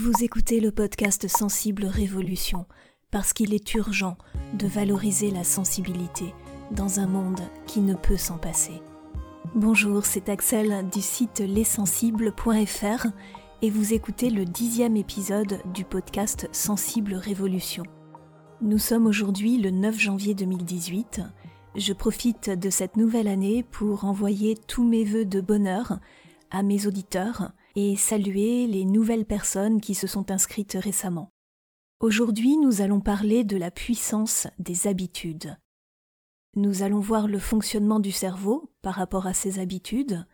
Vous écoutez le podcast Sensible Révolution parce qu'il est urgent de valoriser la sensibilité dans un monde qui ne peut s'en passer. Bonjour, c'est Axel du site lessensibles.fr et vous écoutez le dixième épisode du podcast Sensible Révolution. Nous sommes aujourd'hui le 9 janvier 2018. Je profite de cette nouvelle année pour envoyer tous mes voeux de bonheur à mes auditeurs et saluer les nouvelles personnes qui se sont inscrites récemment. Aujourd'hui, nous allons parler de la puissance des habitudes. Nous allons voir le fonctionnement du cerveau par rapport à ses habitudes,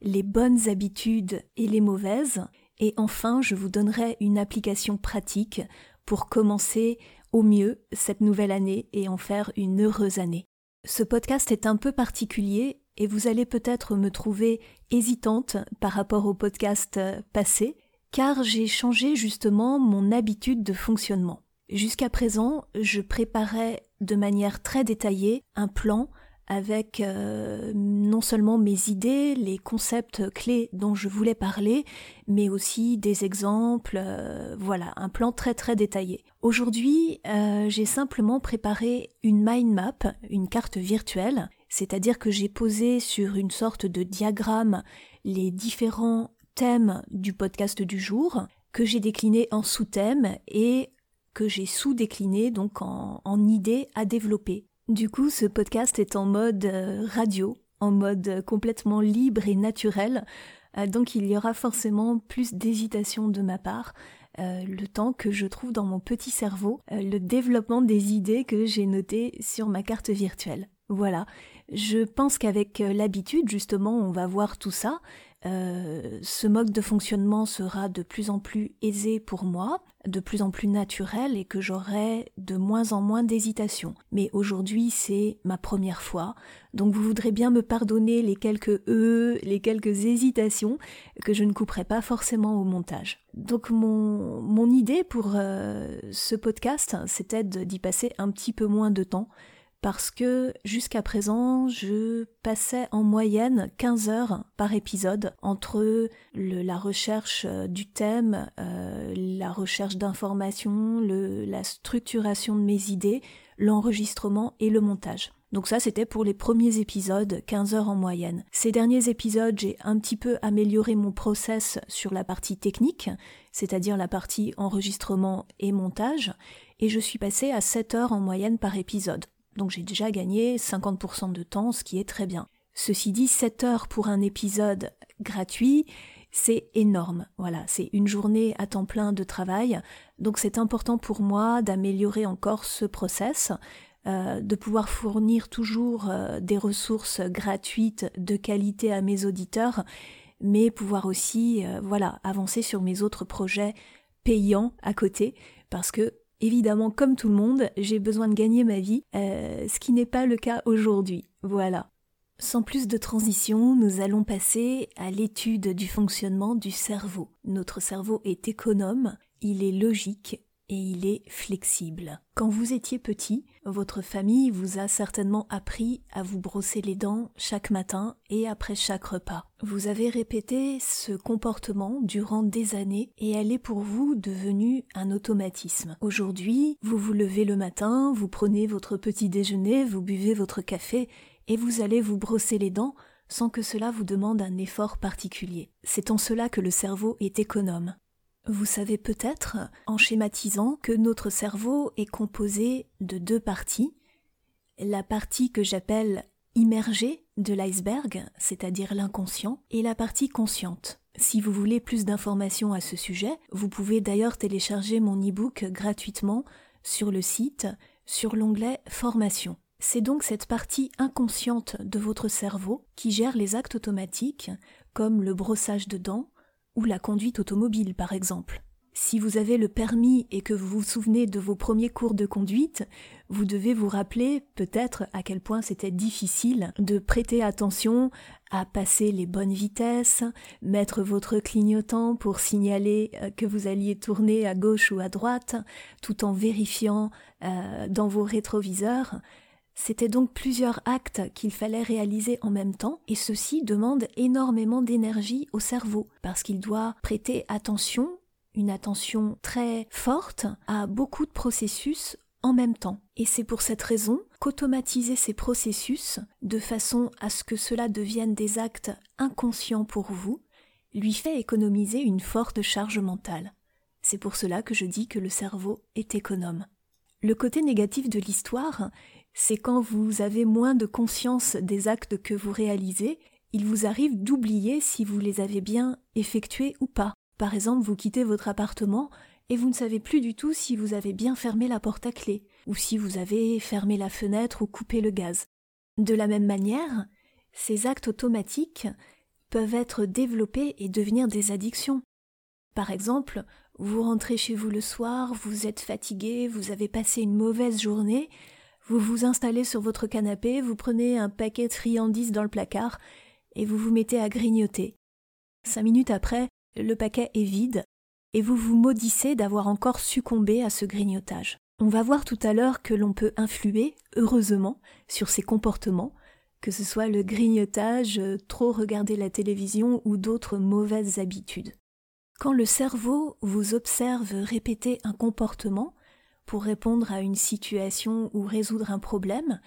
les bonnes habitudes et les mauvaises, et enfin je vous donnerai une application pratique pour commencer au mieux cette nouvelle année et en faire une heureuse année. Ce podcast est un peu particulier et vous allez peut-être me trouver hésitante par rapport au podcast passé, car j'ai changé justement mon habitude de fonctionnement. Jusqu'à présent, je préparais de manière très détaillée un plan avec euh, non seulement mes idées, les concepts clés dont je voulais parler, mais aussi des exemples, euh, voilà, un plan très très détaillé. Aujourd'hui, euh, j'ai simplement préparé une mind map, une carte virtuelle, c'est-à-dire que j'ai posé sur une sorte de diagramme les différents thèmes du podcast du jour, que j'ai décliné en sous-thèmes et que j'ai sous-décliné donc en, idées à développer. Du coup, ce podcast est en mode euh, radio, en mode complètement libre et naturel, euh, donc il y aura forcément plus d'hésitation de ma part, euh, le temps que je trouve dans mon petit cerveau le développement des idées que j'ai notées sur ma carte virtuelle. Voilà, je pense qu'avec l'habitude, justement, on va voir tout ça, euh, ce mode de fonctionnement sera de plus en plus aisé pour moi, de plus en plus naturel et que j'aurai de moins en moins d'hésitation. Mais aujourd'hui c'est ma première fois, donc vous voudrez bien me pardonner les quelques e, les quelques hésitations que je ne couperai pas forcément au montage. Donc mon, mon idée pour euh, ce podcast, c'était d'y passer un petit peu moins de temps parce que jusqu'à présent, je passais en moyenne 15 heures par épisode entre la recherche euh, du thème, euh, la recherche d'informations, la structuration de mes idées, l'enregistrement et le montage. Donc ça, c'était pour les premiers épisodes, 15 heures en moyenne. Ces derniers épisodes, j'ai un petit peu amélioré mon process sur la partie technique, c'est-à-dire la partie enregistrement et montage, et je suis passée à 7 heures en moyenne par épisode. Donc j'ai déjà gagné 50% de temps, ce qui est très bien. Ceci dit, 7 heures pour un épisode gratuit, c'est énorme. Voilà, c'est une journée à temps plein de travail. Donc c'est important pour moi d'améliorer encore ce process, euh, de pouvoir fournir toujours euh, des ressources gratuites de qualité à mes auditeurs, mais pouvoir aussi, euh, voilà, avancer sur mes autres projets payants à côté, parce que Évidemment, comme tout le monde, j'ai besoin de gagner ma vie, euh, ce qui n'est pas le cas aujourd'hui. Voilà. Sans plus de transition, nous allons passer à l'étude du fonctionnement du cerveau. Notre cerveau est économe, il est logique et il est flexible. Quand vous étiez petit, votre famille vous a certainement appris à vous brosser les dents chaque matin et après chaque repas. Vous avez répété ce comportement durant des années et elle est pour vous devenue un automatisme. Aujourd'hui, vous vous levez le matin, vous prenez votre petit déjeuner, vous buvez votre café et vous allez vous brosser les dents sans que cela vous demande un effort particulier. C'est en cela que le cerveau est économe. Vous savez peut-être, en schématisant, que notre cerveau est composé de deux parties. La partie que j'appelle immergée de l'iceberg, c'est-à-dire l'inconscient, et la partie consciente. Si vous voulez plus d'informations à ce sujet, vous pouvez d'ailleurs télécharger mon e-book gratuitement sur le site, sur l'onglet Formation. C'est donc cette partie inconsciente de votre cerveau qui gère les actes automatiques, comme le brossage de dents, ou la conduite automobile par exemple. Si vous avez le permis et que vous vous souvenez de vos premiers cours de conduite, vous devez vous rappeler peut-être à quel point c'était difficile de prêter attention à passer les bonnes vitesses, mettre votre clignotant pour signaler euh, que vous alliez tourner à gauche ou à droite, tout en vérifiant euh, dans vos rétroviseurs. C'était donc plusieurs actes qu'il fallait réaliser en même temps, et ceci demande énormément d'énergie au cerveau, parce qu'il doit prêter attention une attention très forte à beaucoup de processus en même temps. Et c'est pour cette raison qu'automatiser ces processus de façon à ce que cela devienne des actes inconscients pour vous lui fait économiser une forte charge mentale. C'est pour cela que je dis que le cerveau est économe. Le côté négatif de l'histoire, c'est quand vous avez moins de conscience des actes que vous réalisez, il vous arrive d'oublier si vous les avez bien effectués ou pas. Par exemple, vous quittez votre appartement et vous ne savez plus du tout si vous avez bien fermé la porte à clé, ou si vous avez fermé la fenêtre ou coupé le gaz. De la même manière, ces actes automatiques peuvent être développés et devenir des addictions. Par exemple, vous rentrez chez vous le soir, vous êtes fatigué, vous avez passé une mauvaise journée, vous vous installez sur votre canapé, vous prenez un paquet de friandises dans le placard et vous vous mettez à grignoter. Cinq minutes après, le paquet est vide et vous vous maudissez d'avoir encore succombé à ce grignotage. On va voir tout à l'heure que l'on peut influer, heureusement, sur ces comportements, que ce soit le grignotage, trop regarder la télévision ou d'autres mauvaises habitudes. Quand le cerveau vous observe répéter un comportement pour répondre à une situation ou résoudre un problème,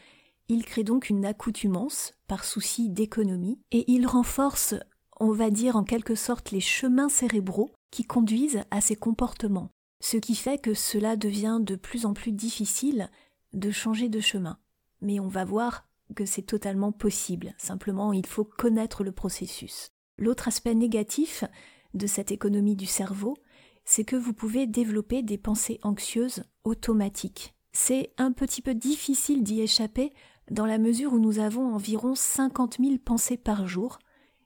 il crée donc une accoutumance par souci d'économie et il renforce, on va dire en quelque sorte, les chemins cérébraux qui conduisent à ces comportements, ce qui fait que cela devient de plus en plus difficile de changer de chemin. Mais on va voir que c'est totalement possible, simplement il faut connaître le processus. L'autre aspect négatif, de cette économie du cerveau, c'est que vous pouvez développer des pensées anxieuses automatiques. C'est un petit peu difficile d'y échapper dans la mesure où nous avons environ 50 000 pensées par jour,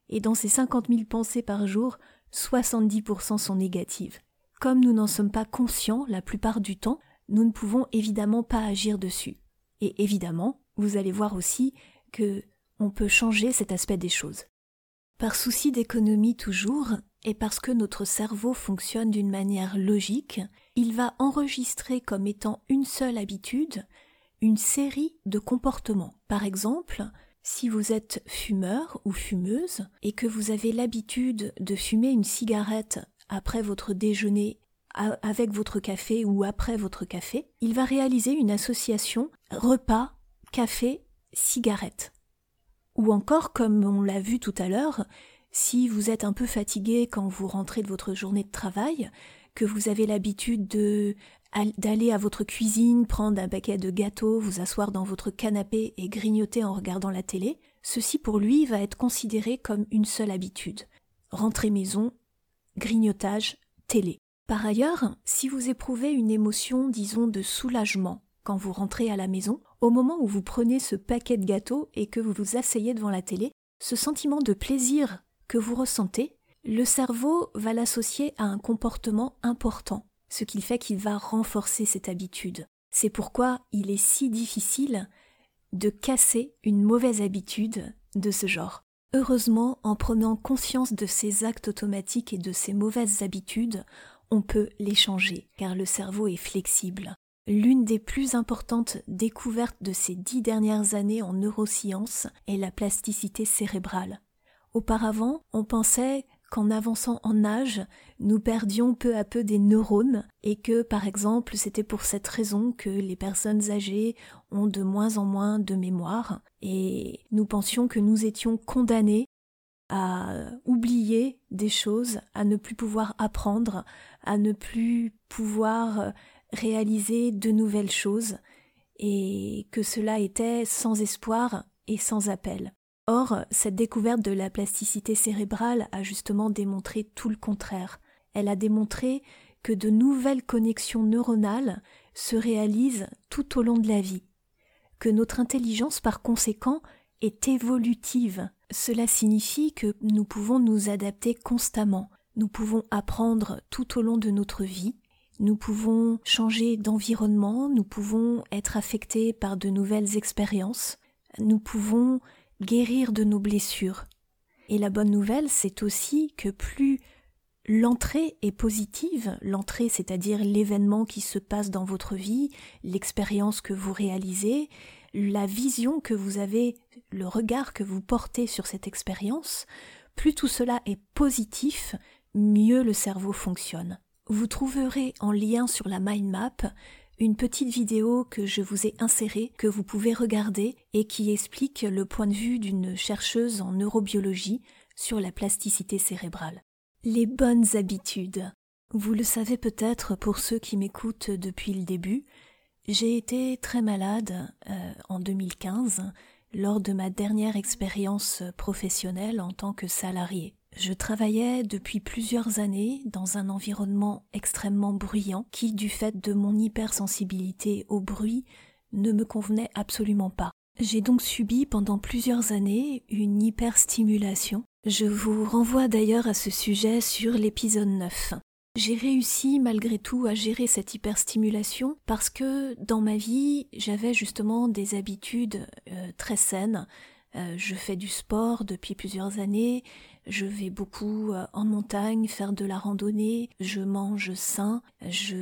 et dans ces 50 000 pensées par jour, 70% sont négatives. Comme nous n'en sommes pas conscients la plupart du temps, nous ne pouvons évidemment pas agir dessus. Et évidemment, vous allez voir aussi que on peut changer cet aspect des choses. Par souci d'économie toujours, et parce que notre cerveau fonctionne d'une manière logique, il va enregistrer comme étant une seule habitude une série de comportements. Par exemple, si vous êtes fumeur ou fumeuse et que vous avez l'habitude de fumer une cigarette après votre déjeuner avec votre café ou après votre café, il va réaliser une association repas, café, cigarette. Ou encore, comme on l'a vu tout à l'heure, si vous êtes un peu fatigué quand vous rentrez de votre journée de travail, que vous avez l'habitude de d'aller à votre cuisine, prendre un paquet de gâteaux, vous asseoir dans votre canapé et grignoter en regardant la télé, ceci pour lui va être considéré comme une seule habitude. Rentrer maison, grignotage, télé. Par ailleurs, si vous éprouvez une émotion, disons, de soulagement quand vous rentrez à la maison, au moment où vous prenez ce paquet de gâteaux et que vous vous asseyez devant la télé, ce sentiment de plaisir que vous ressentez, le cerveau va l'associer à un comportement important, ce qui fait qu'il va renforcer cette habitude. C'est pourquoi il est si difficile de casser une mauvaise habitude de ce genre. Heureusement, en prenant conscience de ces actes automatiques et de ces mauvaises habitudes, on peut les changer, car le cerveau est flexible. L'une des plus importantes découvertes de ces dix dernières années en neurosciences est la plasticité cérébrale. Auparavant, on pensait qu'en avançant en âge, nous perdions peu à peu des neurones et que, par exemple, c'était pour cette raison que les personnes âgées ont de moins en moins de mémoire et nous pensions que nous étions condamnés à oublier des choses, à ne plus pouvoir apprendre, à ne plus pouvoir réaliser de nouvelles choses et que cela était sans espoir et sans appel. Or, cette découverte de la plasticité cérébrale a justement démontré tout le contraire. Elle a démontré que de nouvelles connexions neuronales se réalisent tout au long de la vie, que notre intelligence par conséquent est évolutive. Cela signifie que nous pouvons nous adapter constamment, nous pouvons apprendre tout au long de notre vie, nous pouvons changer d'environnement, nous pouvons être affectés par de nouvelles expériences, nous pouvons guérir de nos blessures. Et la bonne nouvelle, c'est aussi que plus l'entrée est positive, l'entrée c'est-à-dire l'événement qui se passe dans votre vie, l'expérience que vous réalisez, la vision que vous avez, le regard que vous portez sur cette expérience, plus tout cela est positif, mieux le cerveau fonctionne. Vous trouverez en lien sur la mind map une petite vidéo que je vous ai insérée, que vous pouvez regarder et qui explique le point de vue d'une chercheuse en neurobiologie sur la plasticité cérébrale. Les bonnes habitudes. Vous le savez peut-être pour ceux qui m'écoutent depuis le début, j'ai été très malade euh, en 2015 lors de ma dernière expérience professionnelle en tant que salarié. Je travaillais depuis plusieurs années dans un environnement extrêmement bruyant qui, du fait de mon hypersensibilité au bruit, ne me convenait absolument pas. J'ai donc subi pendant plusieurs années une hyperstimulation. Je vous renvoie d'ailleurs à ce sujet sur l'épisode 9. J'ai réussi malgré tout à gérer cette hyperstimulation parce que dans ma vie j'avais justement des habitudes euh, très saines. Euh, je fais du sport depuis plusieurs années, je vais beaucoup euh, en montagne faire de la randonnée, je mange sain, je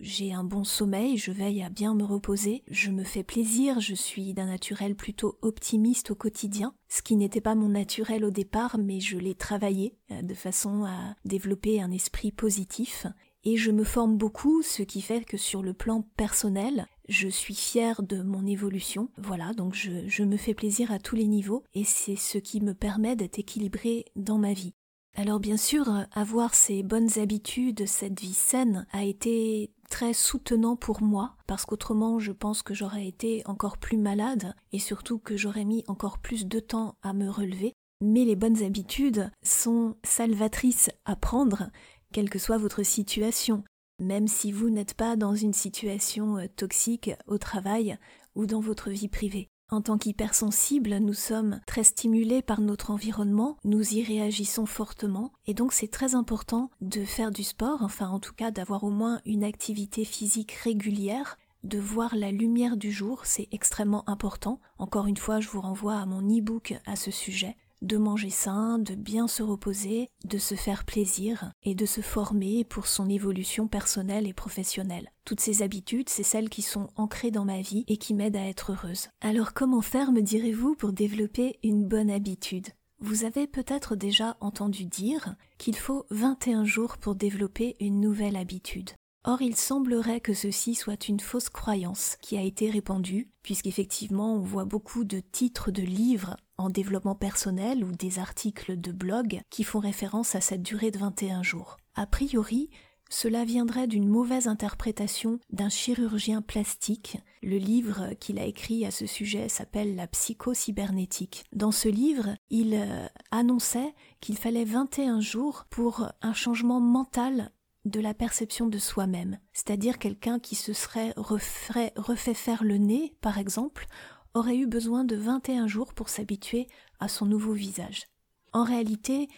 j'ai un bon sommeil, je veille à bien me reposer, je me fais plaisir, je suis d'un naturel plutôt optimiste au quotidien, ce qui n'était pas mon naturel au départ, mais je l'ai travaillé euh, de façon à développer un esprit positif et je me forme beaucoup, ce qui fait que sur le plan personnel, je suis fière de mon évolution. Voilà, donc je, me fais plaisir à tous les niveaux et c'est ce qui me permet d'être équilibrée dans ma vie. Alors bien sûr, avoir ces bonnes habitudes, cette vie saine a été très soutenant pour moi parce qu'autrement je pense que j'aurais été encore plus malade et surtout que j'aurais mis encore plus de temps à me relever. Mais les bonnes habitudes sont salvatrices à prendre quelle que soit votre situation, même si vous n'êtes pas dans une situation euh, toxique au travail ou dans votre vie privée. En tant qu'hypersensible, nous sommes très stimulés par notre environnement, nous y réagissons fortement, et donc c'est très important de faire du sport, enfin en tout cas d'avoir au moins une activité physique régulière, de voir la lumière du jour, c'est extrêmement important. Encore une fois, je vous renvoie à mon e-book à ce sujet de manger sain, de bien se reposer, de se faire plaisir et de se former pour son évolution personnelle et professionnelle. Toutes ces habitudes, c'est celles qui sont ancrées dans ma vie et qui m'aident à être heureuse. Alors comment faire, me direz-vous, pour développer une bonne habitude? Vous avez peut-être déjà entendu dire qu'il faut 21 jours pour développer une nouvelle habitude. Or, il semblerait que ceci soit une fausse croyance qui a été répandue, puisqu'effectivement on voit beaucoup de titres de livres en développement personnel ou des articles de blog qui font référence à cette durée de 21 jours. A priori, cela viendrait d'une mauvaise interprétation d'un chirurgien plastique. Le livre qu'il a écrit à ce sujet s'appelle La psychocybernétique. Dans ce livre, il euh, annonçait qu'il fallait 21 jours pour un changement mental de la perception de soi-même, c'est-à-dire quelqu'un qui se serait refait, faire le nez, par exemple, aurait eu besoin de 21 jours pour s'habituer à son nouveau visage. En réalité,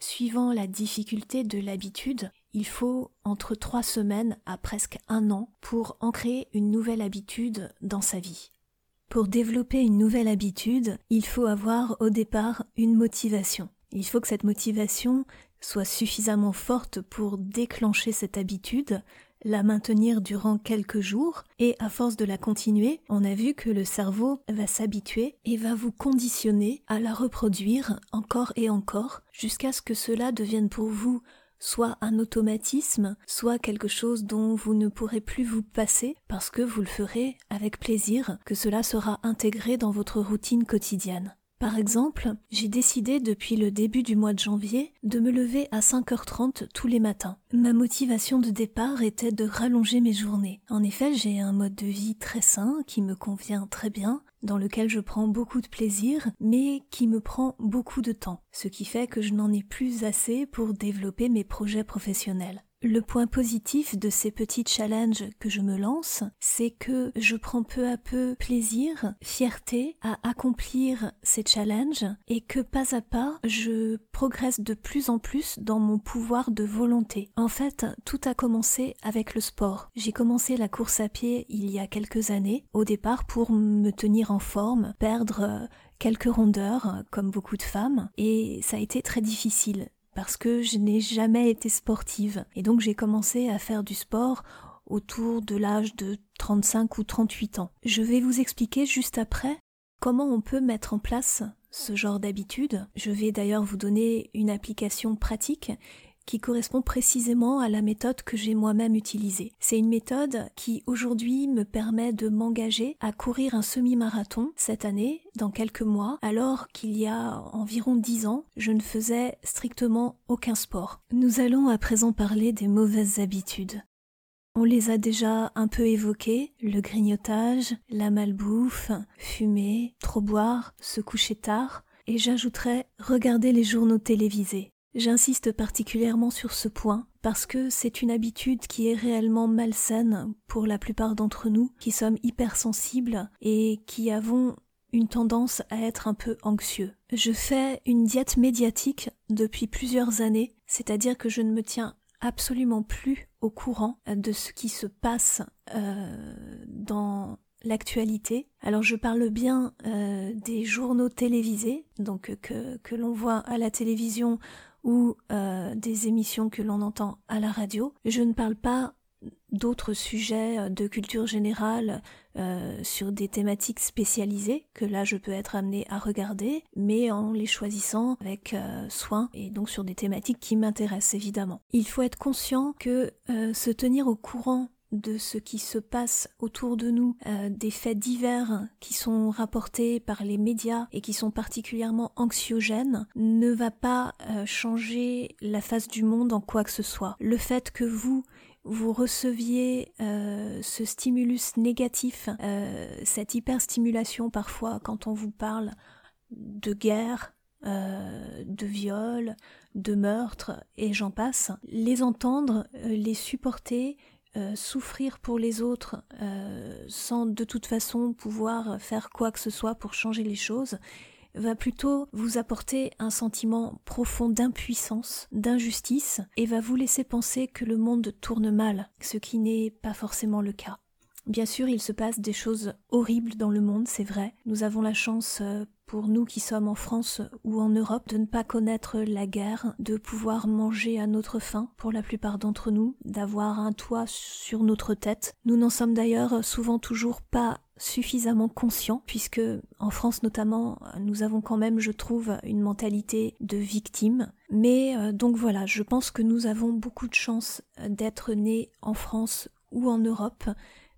suivant la difficulté de l'habitude, il faut entre trois semaines à presque un an pour ancrer une nouvelle habitude dans sa vie. Pour développer une nouvelle habitude, il faut avoir au départ une motivation. Il faut que cette motivation soit suffisamment forte pour déclencher cette habitude, la maintenir durant quelques jours, et à force de la continuer, on a vu que le cerveau va s'habituer et va vous conditionner à la reproduire encore et encore, jusqu'à ce que cela devienne pour vous soit un automatisme, soit quelque chose dont vous ne pourrez plus vous passer parce que vous le ferez avec plaisir, que cela sera intégré dans votre routine quotidienne. Par exemple, j'ai décidé depuis le début du mois de janvier de me lever à 5h30 tous les matins. Ma motivation de départ était de rallonger mes journées. En effet, j'ai un mode de vie très sain qui me convient très bien, dans lequel je prends beaucoup de plaisir, mais qui me prend beaucoup de temps, ce qui fait que je n'en ai plus assez pour développer mes projets professionnels. Le point positif de ces petits challenges que je me lance, c'est que je prends peu à peu plaisir, fierté à accomplir ces challenges et que pas à pas je progresse de plus en plus dans mon pouvoir de volonté. En fait, tout a commencé avec le sport. J'ai commencé la course à pied il y a quelques années, au départ pour me tenir en forme, perdre quelques rondeurs comme beaucoup de femmes et ça a été très difficile parce que je n'ai jamais été sportive. Et donc j'ai commencé à faire du sport autour de l'âge de 35 ou 38 ans. Je vais vous expliquer juste après comment on peut mettre en place ce genre d'habitude. Je vais d'ailleurs vous donner une application pratique qui correspond précisément à la méthode que j'ai moi-même utilisée. C'est une méthode qui aujourd'hui me permet de m'engager à courir un semi-marathon cette année, dans quelques mois, alors qu'il y a environ dix ans, je ne faisais strictement aucun sport. Nous allons à présent parler des mauvaises habitudes. On les a déjà un peu évoquées, le grignotage, la malbouffe, fumer, trop boire, se coucher tard, et j'ajouterais regarder les journaux télévisés. J'insiste particulièrement sur ce point parce que c'est une habitude qui est réellement malsaine pour la plupart d'entre nous qui sommes hypersensibles et qui avons une tendance à être un peu anxieux. Je fais une diète médiatique depuis plusieurs années, c'est-à-dire que je ne me tiens absolument plus au courant de ce qui se passe euh, dans l'actualité. Alors je parle bien euh, des journaux télévisés, donc que, que l'on voit à la télévision ou euh, des émissions que l'on entend à la radio. Je ne parle pas d'autres sujets euh, de culture générale euh, sur des thématiques spécialisées que là je peux être amené à regarder, mais en les choisissant avec soin et donc sur des thématiques qui m'intéressent évidemment. Il faut être conscient que se tenir au courant de ce qui se passe autour de nous, des faits divers qui sont rapportés par les médias et qui sont particulièrement anxiogènes, ne va pas changer la face du monde en quoi que ce soit. Le fait que vous vous receviez euh, ce stimulus négatif, euh, cette hyperstimulation parfois quand on vous parle de guerre, euh, de viol, de meurtre, et j'en passe, les entendre, les supporter, souffrir pour les autres sans de toute façon pouvoir faire quoi que ce soit pour changer les choses, va plutôt vous apporter un sentiment profond d'impuissance, d'injustice, et va vous laisser penser que le monde tourne mal, ce qui n'est pas forcément le cas. Bien sûr, il se passe des choses horribles dans le monde, c'est vrai. Nous avons la chance, euh, pour nous qui sommes en France ou en Europe, de ne pas connaître la guerre, de pouvoir manger à notre faim pour la plupart d'entre nous, d'avoir un toit sur notre tête. Nous n'en sommes d'ailleurs souvent toujours pas suffisamment conscients, puisque en France notamment, nous avons quand même, je trouve, une mentalité de victime. Mais euh, donc voilà, je pense que nous avons beaucoup de chance d'être nés en France ou en Europe,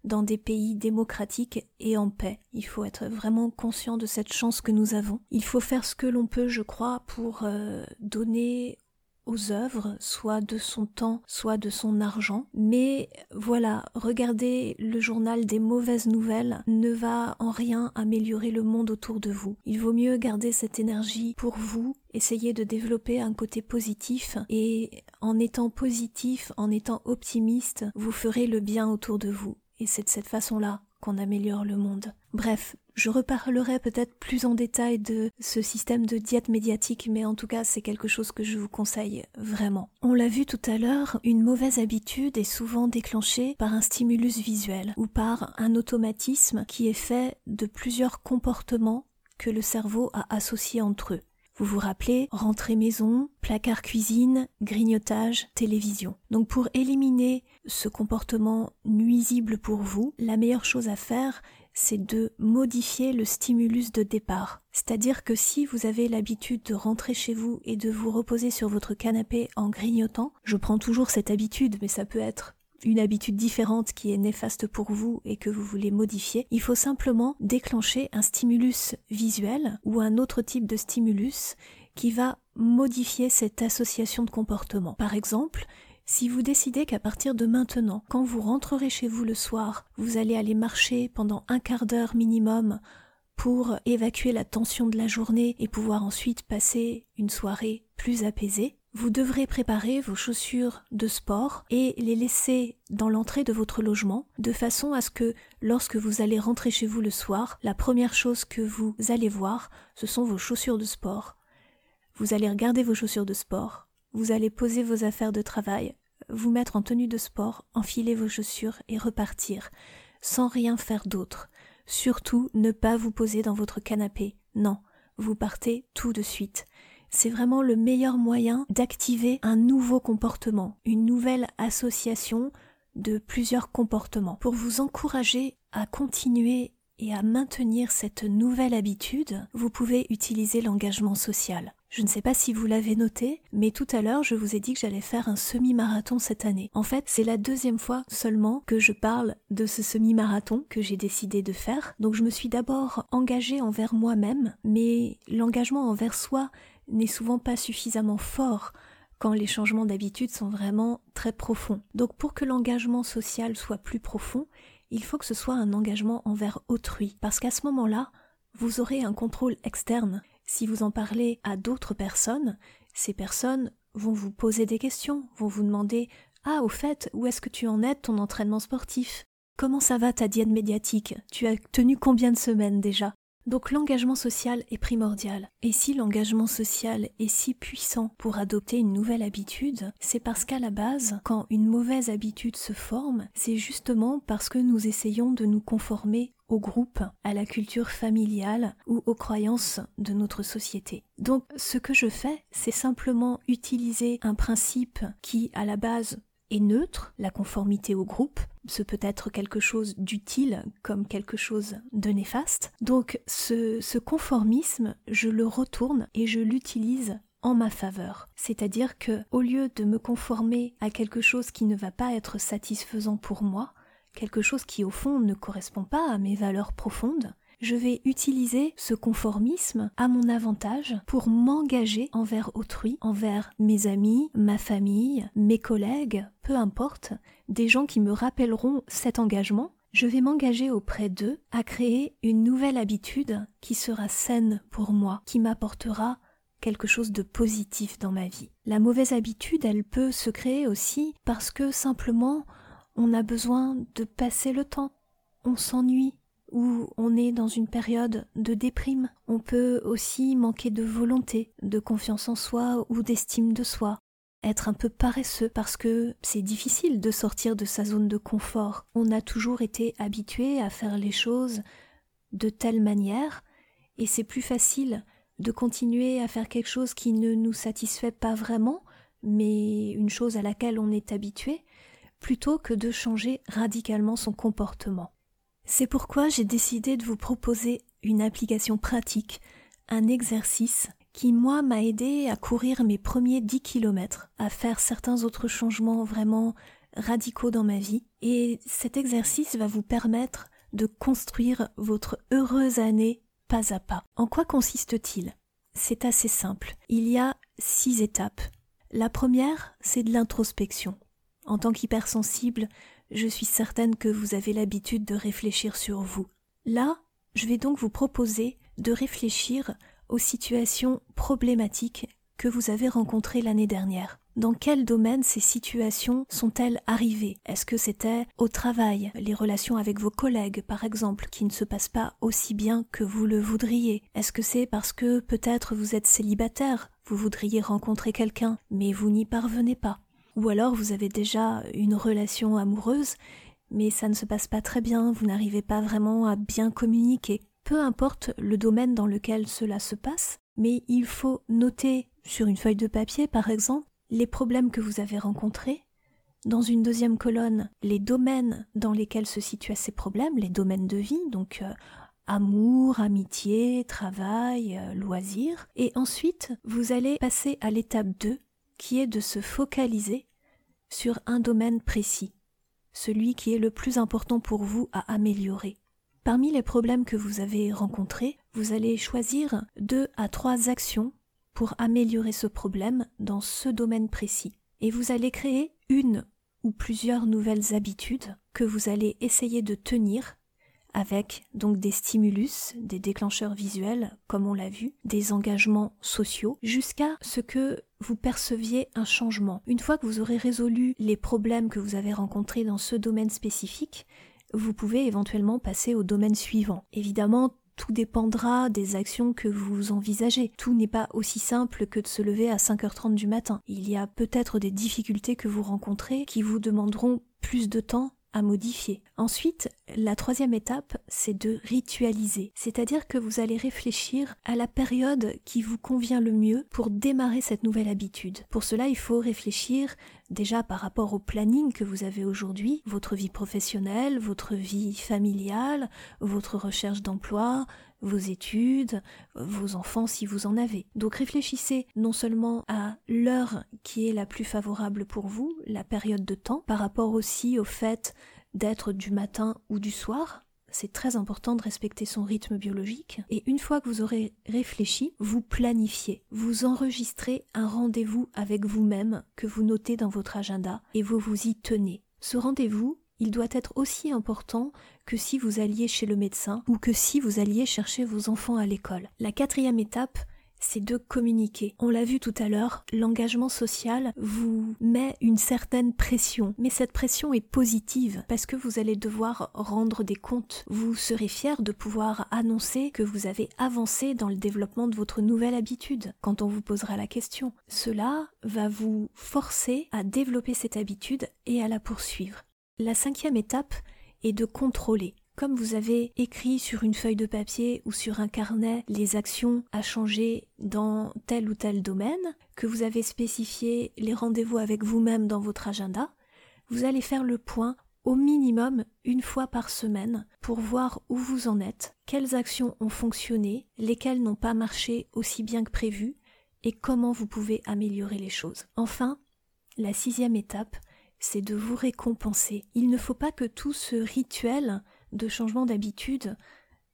dans des pays démocratiques et en paix. Il faut être vraiment conscient de cette chance que nous avons. Il faut faire ce que l'on peut, je crois, pour euh, donner aux œuvres, soit de son temps, soit de son argent. Mais voilà, regarder le journal des mauvaises nouvelles ne va en rien améliorer le monde autour de vous. Il vaut mieux garder cette énergie pour vous, essayer de développer un côté positif et en étant positif, en étant optimiste, vous ferez le bien autour de vous et c'est de cette façon-là qu'on améliore le monde. Bref, je reparlerai peut-être plus en détail de ce système de diète médiatique, mais en tout cas c'est quelque chose que je vous conseille vraiment. On l'a vu tout à l'heure, une mauvaise habitude est souvent déclenchée par un stimulus visuel ou par un automatisme qui est fait de plusieurs comportements que le cerveau a associés entre eux. Vous vous rappelez, rentrée maison, placard cuisine, grignotage, télévision. Donc pour éliminer ce comportement nuisible pour vous, la meilleure chose à faire, c'est de modifier le stimulus de départ. C'est-à-dire que si vous avez l'habitude de rentrer chez vous et de vous reposer sur votre canapé en grignotant, je prends toujours cette habitude, mais ça peut être une habitude différente qui est néfaste pour vous et que vous voulez modifier, il faut simplement déclencher un stimulus visuel ou un autre type de stimulus qui va modifier cette association de comportement. Par exemple, si vous décidez qu'à partir de maintenant, quand vous rentrerez chez vous le soir, vous allez aller marcher pendant un quart d'heure minimum pour évacuer la tension de la journée et pouvoir ensuite passer une soirée plus apaisée, vous devrez préparer vos chaussures de sport et les laisser dans l'entrée de votre logement, de façon à ce que lorsque vous allez rentrer chez vous le soir, la première chose que vous allez voir, ce sont vos chaussures de sport. Vous allez regarder vos chaussures de sport, vous allez poser vos affaires de travail, vous mettre en tenue de sport, enfiler vos chaussures et repartir, sans rien faire d'autre. Surtout ne pas vous poser dans votre canapé. Non, vous partez tout de suite c'est vraiment le meilleur moyen d'activer un nouveau comportement, une nouvelle association de plusieurs comportements. Pour vous encourager à continuer et à maintenir cette nouvelle habitude, vous pouvez utiliser l'engagement social. Je ne sais pas si vous l'avez noté, mais tout à l'heure je vous ai dit que j'allais faire un semi-marathon cette année. En fait, c'est la deuxième fois seulement que je parle de ce semi-marathon que j'ai décidé de faire. Donc je me suis d'abord engagée envers moi-même, mais l'engagement envers soi n'est souvent pas suffisamment fort quand les changements d'habitude sont vraiment très profonds. Donc pour que l'engagement social soit plus profond, il faut que ce soit un engagement envers autrui, parce qu'à ce moment-là, vous aurez un contrôle externe. Si vous en parlez à d'autres personnes, ces personnes vont vous poser des questions, vont vous demander Ah, au fait, où est-ce que tu en es ton entraînement sportif? Comment ça va ta diète médiatique? Tu as tenu combien de semaines déjà? Donc l'engagement social est primordial. Et si l'engagement social est si puissant pour adopter une nouvelle habitude, c'est parce qu'à la base, quand une mauvaise habitude se forme, c'est justement parce que nous essayons de nous conformer au groupe, à la culture familiale ou aux croyances de notre société. Donc ce que je fais, c'est simplement utiliser un principe qui, à la base, neutre, la conformité au groupe, ce peut être quelque chose d'utile comme quelque chose de néfaste. Donc ce, ce conformisme, je le retourne et je l'utilise en ma faveur. C'est-à-dire que au lieu de me conformer à quelque chose qui ne va pas être satisfaisant pour moi, quelque chose qui au fond ne correspond pas à mes valeurs profondes, je vais utiliser ce conformisme à mon avantage pour m'engager envers autrui, envers mes amis, ma famille, mes collègues, peu importe, des gens qui me rappelleront cet engagement, je vais m'engager auprès d'eux à créer une nouvelle habitude qui sera saine pour moi, qui m'apportera quelque chose de positif dans ma vie. La mauvaise habitude, elle peut se créer aussi parce que simplement on a besoin de passer le temps, on s'ennuie, ou on est dans une période de déprime. On peut aussi manquer de volonté, de confiance en soi ou d'estime de soi. Être un peu paresseux parce que c'est difficile de sortir de sa zone de confort. On a toujours été habitué à faire les choses de telle manière et c'est plus facile de continuer à faire quelque chose qui ne nous satisfait pas vraiment, mais une chose à laquelle on est habitué, plutôt que de changer radicalement son comportement. C'est pourquoi j'ai décidé de vous proposer une application pratique, un exercice qui, moi, m'a aidé à courir mes premiers 10 kilomètres, à faire certains autres changements vraiment radicaux dans ma vie. Et cet exercice va vous permettre de construire votre heureuse année pas à pas. En quoi consiste-t-il? C'est assez simple. Il y a six étapes. La première, c'est de l'introspection. En tant qu'hypersensible, je suis certaine que vous avez l'habitude de réfléchir sur vous. Là, je vais donc vous proposer de réfléchir aux situations problématiques que vous avez rencontrées l'année dernière. Dans quel domaine ces situations sont-elles arrivées? Est-ce que c'était au travail, les relations avec vos collègues par exemple, qui ne se passent pas aussi bien que vous le voudriez? Est-ce que c'est parce que peut-être vous êtes célibataire, vous voudriez rencontrer quelqu'un, mais vous n'y parvenez pas? Ou alors vous avez déjà une relation amoureuse, mais ça ne se passe pas très bien, vous n'arrivez pas vraiment à bien communiquer. Peu importe le domaine dans lequel cela se passe, mais il faut noter sur une feuille de papier, par exemple, les problèmes que vous avez rencontrés. Dans une deuxième colonne, les domaines dans lesquels se situent ces problèmes, les domaines de vie, donc euh, amour, amitié, travail, euh, loisirs. Et ensuite, vous allez passer à l'étape 2, qui est de se focaliser sur un domaine précis, celui qui est le plus important pour vous à améliorer. Parmi les problèmes que vous avez rencontrés, vous allez choisir deux à trois actions pour améliorer ce problème dans ce domaine précis. Et vous allez créer une ou plusieurs nouvelles habitudes que vous allez essayer de tenir avec donc des stimulus, des déclencheurs visuels, comme on l'a vu, des engagements sociaux, jusqu'à ce que vous perceviez un changement. Une fois que vous aurez résolu les problèmes que vous avez rencontrés dans ce domaine spécifique, vous pouvez éventuellement passer au domaine suivant. Évidemment, tout dépendra des actions que vous envisagez. Tout n'est pas aussi simple que de se lever à 5h30 du matin. Il y a peut-être des difficultés que vous rencontrez qui vous demanderont plus de temps modifier. Ensuite, la troisième étape, c'est de ritualiser, c'est-à-dire que vous allez réfléchir à la période qui vous convient le mieux pour démarrer cette nouvelle habitude. Pour cela, il faut réfléchir déjà par rapport au planning que vous avez aujourd'hui, votre vie professionnelle, votre vie familiale, votre recherche d'emploi, vos études, vos enfants si vous en avez. Donc réfléchissez non seulement à l'heure qui est la plus favorable pour vous, la période de temps, par rapport aussi au fait d'être du matin ou du soir, c'est très important de respecter son rythme biologique. Et une fois que vous aurez réfléchi, vous planifiez. Vous enregistrez un rendez-vous avec vous-même que vous notez dans votre agenda et vous vous y tenez. Ce rendez-vous, il doit être aussi important que si vous alliez chez le médecin ou que si vous alliez chercher vos enfants à l'école. La quatrième étape, c'est de communiquer. On l'a vu tout à l'heure, l'engagement social vous met une certaine pression, mais cette pression est positive parce que vous allez devoir rendre des comptes. Vous serez fier de pouvoir annoncer que vous avez avancé dans le développement de votre nouvelle habitude quand on vous posera la question. Cela va vous forcer à développer cette habitude et à la poursuivre. La cinquième étape est de contrôler. Comme vous avez écrit sur une feuille de papier ou sur un carnet les actions à changer dans tel ou tel domaine, que vous avez spécifié les rendez-vous avec vous-même dans votre agenda, vous allez faire le point au minimum une fois par semaine pour voir où vous en êtes, quelles actions ont fonctionné, lesquelles n'ont pas marché aussi bien que prévu, et comment vous pouvez améliorer les choses. Enfin, la sixième étape, c'est de vous récompenser. Il ne faut pas que tout ce rituel de changement d'habitude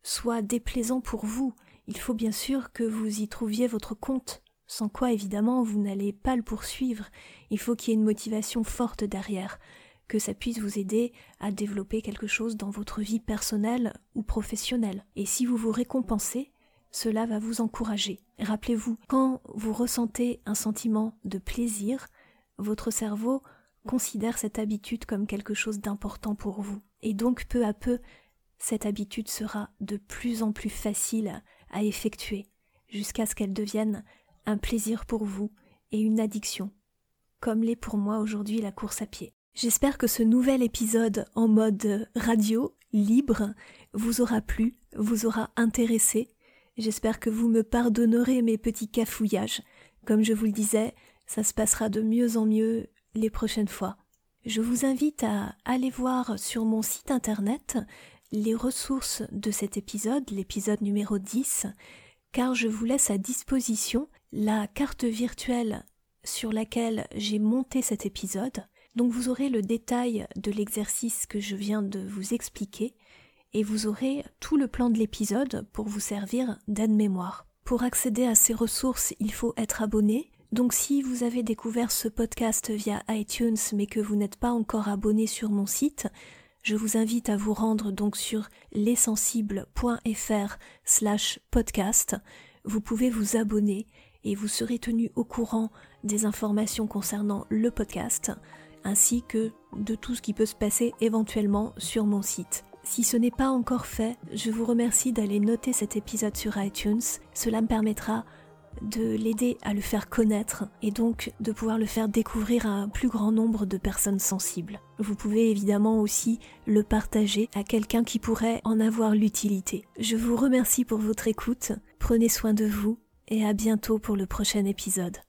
soit déplaisant pour vous. Il faut bien sûr que vous y trouviez votre compte, sans quoi évidemment vous n'allez pas le poursuivre. Il faut qu'il y ait une motivation forte derrière, que ça puisse vous aider à développer quelque chose dans votre vie personnelle ou professionnelle. Et si vous vous récompensez, cela va vous encourager. Rappelez-vous, quand vous ressentez un sentiment de plaisir, votre cerveau considère cette habitude comme quelque chose d'important pour vous. Et donc peu à peu, cette habitude sera de plus en plus facile à effectuer, jusqu'à ce qu'elle devienne un plaisir pour vous et une addiction, comme l'est pour moi aujourd'hui la course à pied. J'espère que ce nouvel épisode en mode radio, libre, vous aura plu, vous aura intéressé. J'espère que vous me pardonnerez mes petits cafouillages. Comme je vous le disais, ça se passera de mieux en mieux les prochaines fois je vous invite à aller voir sur mon site internet les ressources de cet épisode, l'épisode numéro 10, car je vous laisse à disposition la carte virtuelle sur laquelle j'ai monté cet épisode. Donc vous aurez le détail de l'exercice que je viens de vous expliquer et vous aurez tout le plan de l'épisode pour vous servir d'aide-mémoire. Pour accéder à ces ressources, il faut être abonné. Donc si vous avez découvert ce podcast via iTunes mais que vous n'êtes pas encore abonné sur mon site, je vous invite à vous rendre donc sur lessensibles.fr slash podcast. Vous pouvez vous abonner et vous serez tenu au courant des informations concernant le podcast ainsi que de tout ce qui peut se passer éventuellement sur mon site. Si ce n'est pas encore fait, je vous remercie d'aller noter cet épisode sur iTunes. Cela me permettra de l'aider à le faire connaître et donc de pouvoir le faire découvrir à un plus grand nombre de personnes sensibles. Vous pouvez évidemment aussi le partager à quelqu'un qui pourrait en avoir l'utilité. Je vous remercie pour votre écoute, prenez soin de vous et à bientôt pour le prochain épisode.